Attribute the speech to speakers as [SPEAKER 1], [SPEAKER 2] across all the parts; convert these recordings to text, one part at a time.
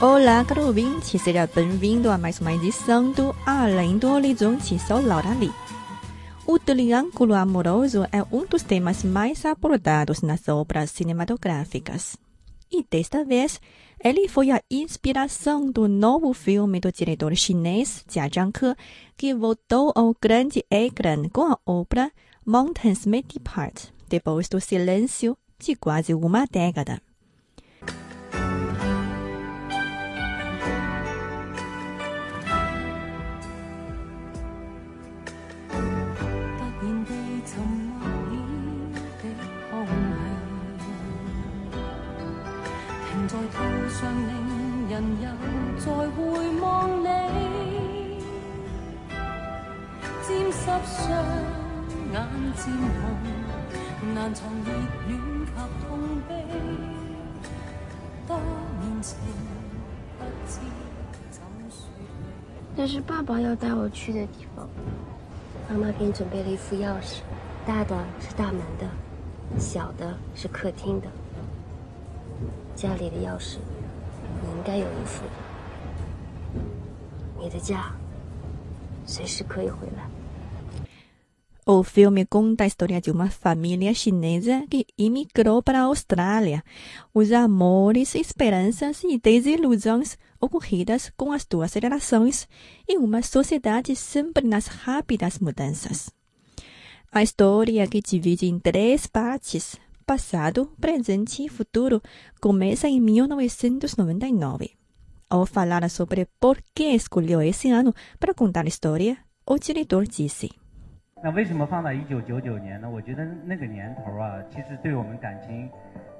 [SPEAKER 1] Olá, caro ouvinte, seja bem-vindo a mais uma edição do Além do Horizonte. Sou Laura Lee. O triângulo amoroso é um dos temas mais abordados nas obras cinematográficas. E desta vez, ele foi a inspiração do novo filme do diretor chinês Jia Zhangke, que voltou ao grande ecrã com a obra Mountains May Depart, depois do silêncio de quase uma década.
[SPEAKER 2] “人又再回望你，沾湿双眼渐红，难藏热恋及痛悲。多年不知怎。
[SPEAKER 3] 那
[SPEAKER 2] 是爸爸要带我去的地方，妈妈给你准备了一副钥匙，大的是大门的，小的是客厅的。家里的钥匙你应该有一副。你的家，随时可以回来。”
[SPEAKER 1] O filme conta a história de uma família chinesa que imigrou para a Austrália. Os amores, esperanças e desilusões ocorridas com as duas gerações em uma sociedade sempre nas rápidas mudanças. A história, que divide em três partes, passado, presente e futuro, começa em 1999. Ao falar sobre por que escolheu esse ano para contar a história, o diretor disse.
[SPEAKER 4] 那为什么放到一九九九年呢？我觉得那个年头啊，其实对我们感情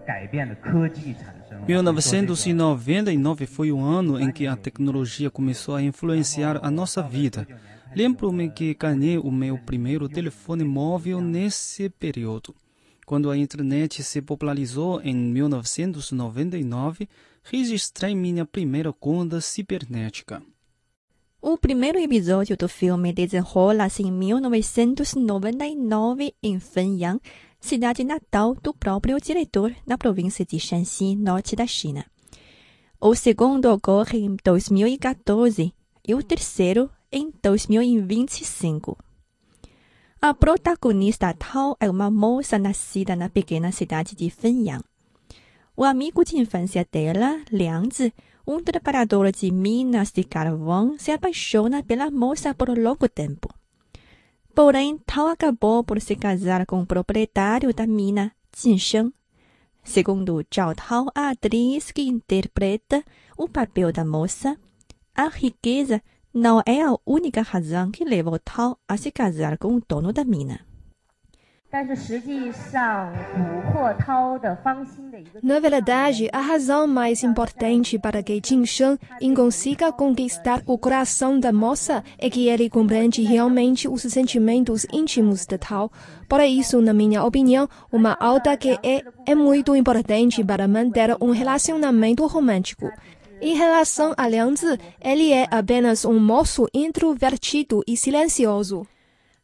[SPEAKER 4] 改变的科技产生。
[SPEAKER 5] 1999 foi o ano em que a tecnologia começou a influenciar a nossa vida. Lembro-me que ganhei o meu primeiro telefone móvel nesse período. Quando a internet se popularizou em 1999, registrei minha primeira conta cibernética.
[SPEAKER 1] O primeiro episódio do filme desenrola-se em 1999 em Fenyang, cidade natal do próprio diretor na província de Shanxi, norte da China. O segundo ocorre em 2014 e o terceiro em 2025. A protagonista Tao é uma moça nascida na pequena cidade de Fenyang. O amigo de infância dela, Liang Zi, um trabalhador de minas de carvão se apaixona pela moça por longo tempo. Porém, Tao acabou por se casar com o proprietário da mina, Jin Sheng. Segundo Zhao Tao, a atriz que interpreta o papel da moça, a riqueza não é a única razão que levou Tao a se casar com o dono da mina.
[SPEAKER 6] Na verdade, a razão mais importante para que Jin Sheng consiga conquistar o coração da moça é que ele compreende realmente os sentimentos íntimos de Tao. Por isso, na minha opinião, uma alta que é, é muito importante para manter um relacionamento romântico. Em relação a Liang Zi, ele é apenas um moço introvertido e silencioso.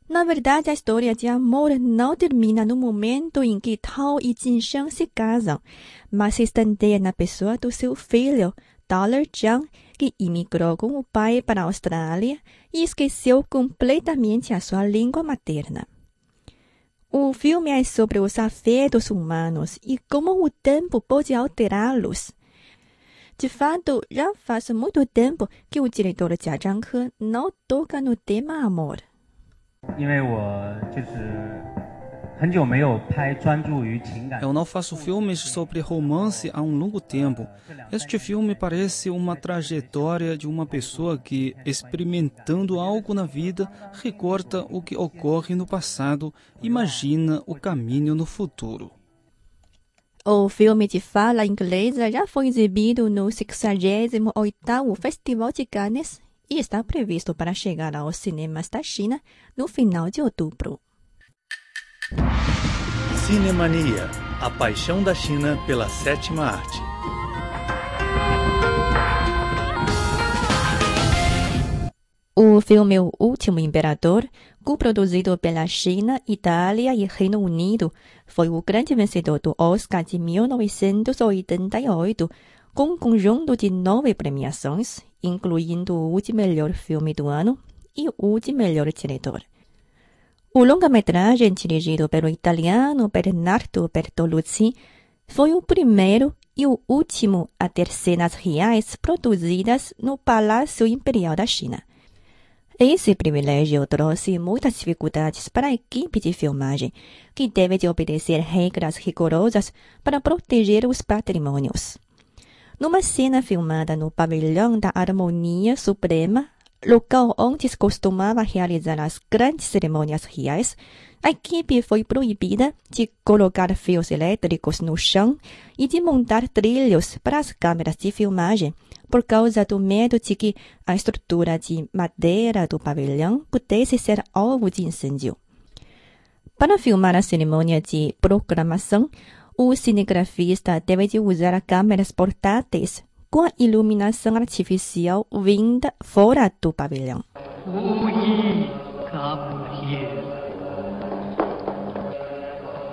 [SPEAKER 1] Na verdade, a história de amor não termina no momento em que Tao e Jinsheng se casam, mas se estende na pessoa do seu filho, Dollar Zhang, que imigrou com o pai para a Austrália e esqueceu completamente a sua língua materna. O filme é sobre os afetos humanos e como o tempo pode alterá-los. De fato, já faz muito tempo que o diretor Jia Zhanghe não toca no tema amor.
[SPEAKER 5] Eu não faço filmes é sobre romance há um longo tempo. Este filme parece uma trajetória de uma pessoa que, experimentando algo na vida, recorta o que ocorre no passado, imagina o caminho no futuro.
[SPEAKER 1] O filme de fala inglesa já foi exibido no 68º Festival de Cannes e está previsto para chegar aos cinemas da China no final de outubro.
[SPEAKER 7] Cinemania, a paixão da China pela sétima arte.
[SPEAKER 1] O filme O Último Imperador, co-produzido pela China, Itália e Reino Unido, foi o grande vencedor do Oscar de 1988, com um conjunto de nove premiações, incluindo o de melhor filme do ano e o de melhor diretor. O longa-metragem, dirigido pelo italiano Bernardo Bertolucci, foi o primeiro e o último a ter cenas reais produzidas no Palácio Imperial da China. Esse privilégio trouxe muitas dificuldades para a equipe de filmagem, que teve de obedecer regras rigorosas para proteger os patrimônios. Numa cena filmada no Pavilhão da Harmonia Suprema, local onde se costumava realizar as grandes cerimônias reais, a equipe foi proibida de colocar fios elétricos no chão e de montar trilhos para as câmeras de filmagem, por causa do medo de que a estrutura de madeira do pavilhão pudesse ser alvo de incêndio. Para filmar a cerimônia de proclamação, o cinegrafista teve de usar câmeras portáteis com iluminação artificial vinda fora do pavilhão.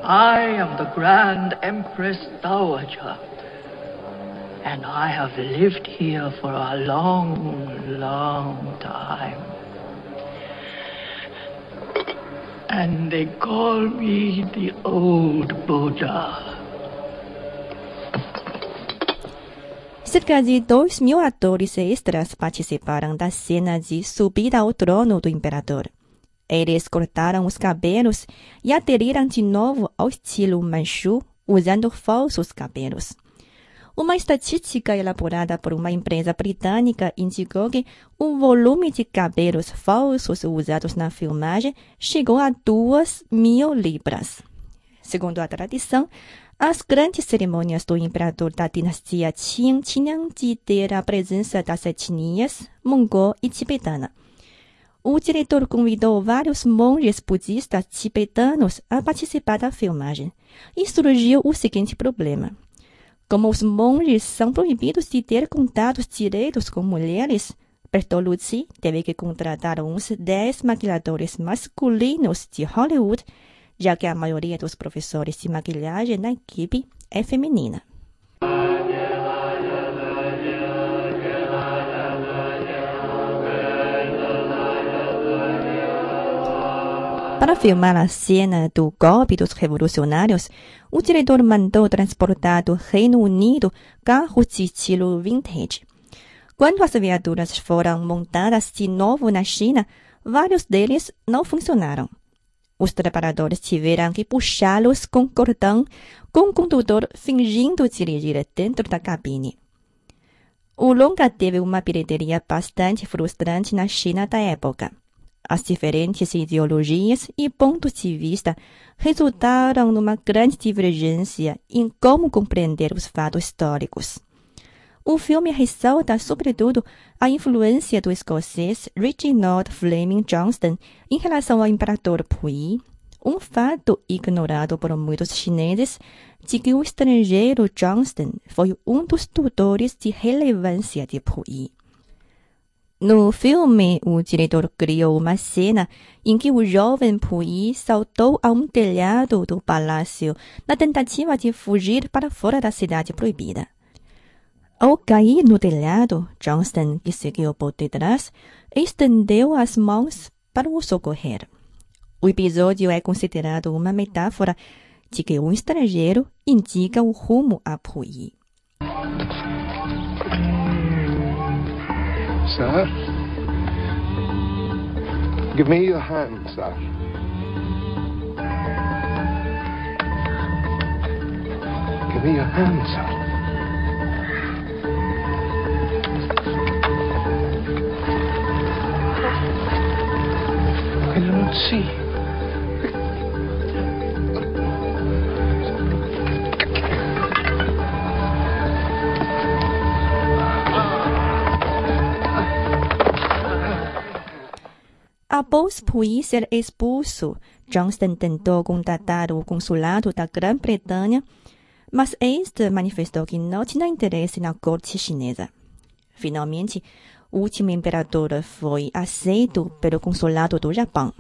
[SPEAKER 8] I am the Grand Empress Dowager, and I have lived here for a long, long time. And they call me the Old Buddha.
[SPEAKER 1] Cerca de dois mil atores extras participaram da cena de subida ao trono do imperador. Eles cortaram os cabelos e aderiram de novo ao estilo manchu, usando falsos cabelos. Uma estatística elaborada por uma empresa britânica indicou que o volume de cabelos falsos usados na filmagem chegou a duas mil libras. Segundo a tradição, as grandes cerimônias do imperador da dinastia Qing tinham de ter a presença das etnias mongol e tibetana. O diretor convidou vários monges budistas tibetanos a participar da filmagem. E surgiu o seguinte problema. Como os monges são proibidos de ter contatos diretos com mulheres, Bertolucci teve que contratar uns 10 maquiladores masculinos de Hollywood já que a maioria dos professores de maquilhagem na equipe é feminina. Para filmar a cena do golpe dos revolucionários, o diretor mandou transportar do Reino Unido carros de estilo vintage. Quando as viaturas foram montadas de novo na China, vários deles não funcionaram. Os preparadores tiveram que puxá-los com cordão, com o condutor fingindo dirigir dentro da cabine. O longa teve uma bilheteria bastante frustrante na China da época. As diferentes ideologias e pontos de vista resultaram numa grande divergência em como compreender os fatos históricos. O filme ressalta, sobretudo, a influência do escocês Reginald Fleming Johnston em relação ao imperador Puyi, um fato ignorado por muitos chineses de que o estrangeiro Johnston foi um dos tutores de relevância de Puyi. No filme, o diretor criou uma cena em que o jovem Puyi saltou a um telhado do palácio na tentativa de fugir para fora da cidade proibida. Ao cair no telhado, Johnston, que seguiu por detrás, estendeu as mãos para o socorrer. O episódio é considerado uma metáfora de que um estrangeiro indica o rumo a Puyi.
[SPEAKER 9] Sir? Give me your hand, sir. Give me your hands. I see.
[SPEAKER 1] Após Puyi ser expulso, Johnston tentou contatar o consulado da Grã-Bretanha, mas este manifestou que não tinha interesse na corte chinesa. Finalmente, o último imperador foi aceito pelo consulado do Japão,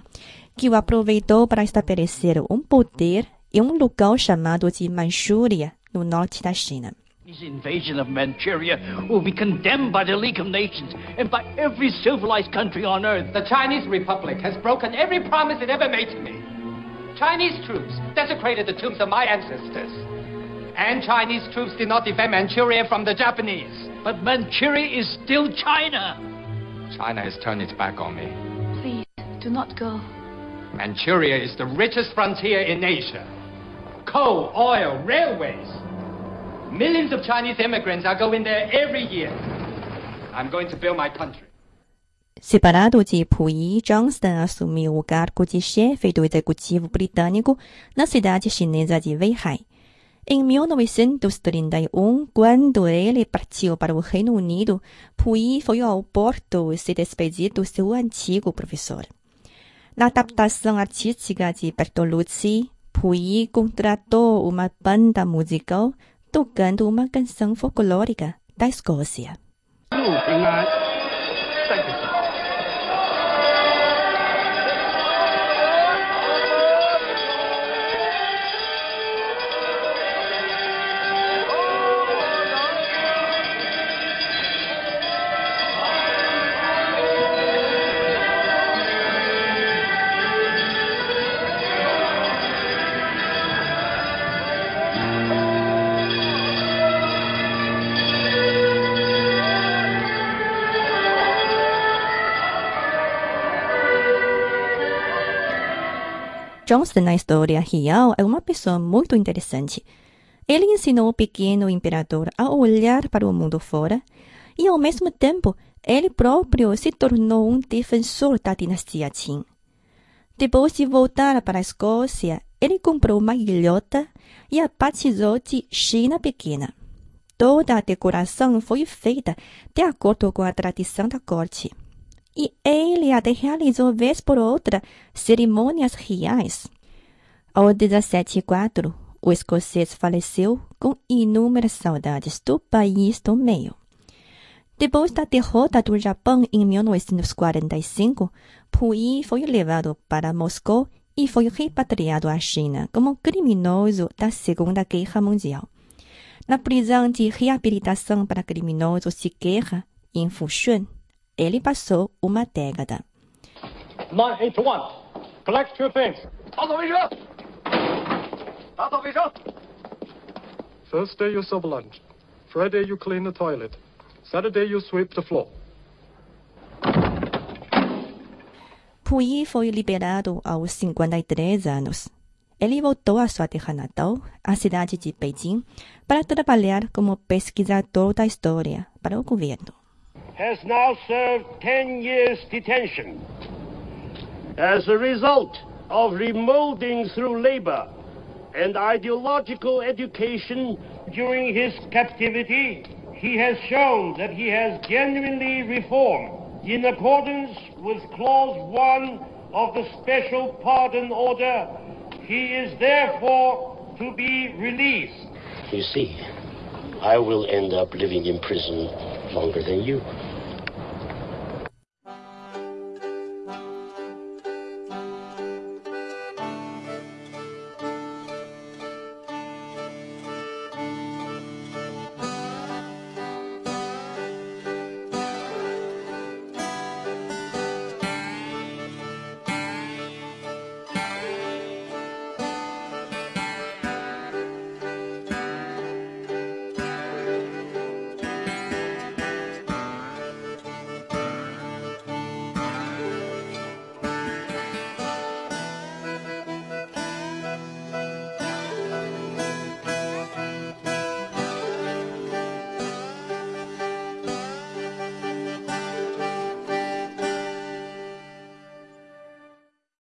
[SPEAKER 1] que o aproveitou para estabelecer um poder em um lugar chamado de Manchúria, no norte da China.
[SPEAKER 10] His invasion of Manchuria will be condemned by the League of Nations and by every civilized country on earth.
[SPEAKER 11] The Chinese Republic has broken every promise it ever made to me. Chinese troops desecrated the tombs of my ancestors. And Chinese troops did not defend Manchuria from the Japanese.
[SPEAKER 10] But Manchuria is still China.
[SPEAKER 11] China has turned its back on me.
[SPEAKER 12] Please, do not go.
[SPEAKER 11] Manchuria is the richest frontier in Asia. Coal, oil, railways. Millions of Chinese immigrants are going there every year. I'm going to build my country.
[SPEAKER 1] Separado de Puyi, Johnston assumiu o cargo de chefe do executivo britânico na cidade chinesa de Weihai. Em 1931, quando ele partiu para o Reino Unido, Puyi foi ao porto se despedir do seu antigo professor. Na adaptação artística de Bertolucci, Puyi contratou uma banda musical tocando uma canção folclórica da Escócia. Johnston na história real é uma pessoa muito interessante. Ele ensinou o pequeno imperador a olhar para o mundo fora e, ao mesmo tempo, ele próprio se tornou um defensor da dinastia Qin. Depois de voltar para a Escócia, ele comprou uma ilhota e a batizou de China Pequena. Toda a decoração foi feita de acordo com a tradição da corte e ele até realizou vez por outra cerimônias reais. Ao 1704, o escocês faleceu com inúmeras saudades do país do meio. Depois da derrota do Japão em 1945, Puyi foi levado para Moscou e foi repatriado à China como criminoso da Segunda Guerra Mundial. Na prisão de reabilitação para criminosos de guerra, em Fushun, ele passou uma década.
[SPEAKER 13] 981. Collect your things.
[SPEAKER 9] Thursday you serve lunch. Friday you clean the toilet. Saturday you sweep the floor.
[SPEAKER 1] Puyi foi liberado aos 53 anos. Ele voltou à sua terra natal, a cidade de Beijing, para trabalhar como pesquisador da história para o governo.
[SPEAKER 14] Has now served 10 years detention. As a result of remolding through labor and ideological education during his captivity, he has shown that he has genuinely reformed in accordance with Clause 1 of the Special Pardon Order. He is therefore to be released.
[SPEAKER 15] You see, I will end up living in prison longer than you.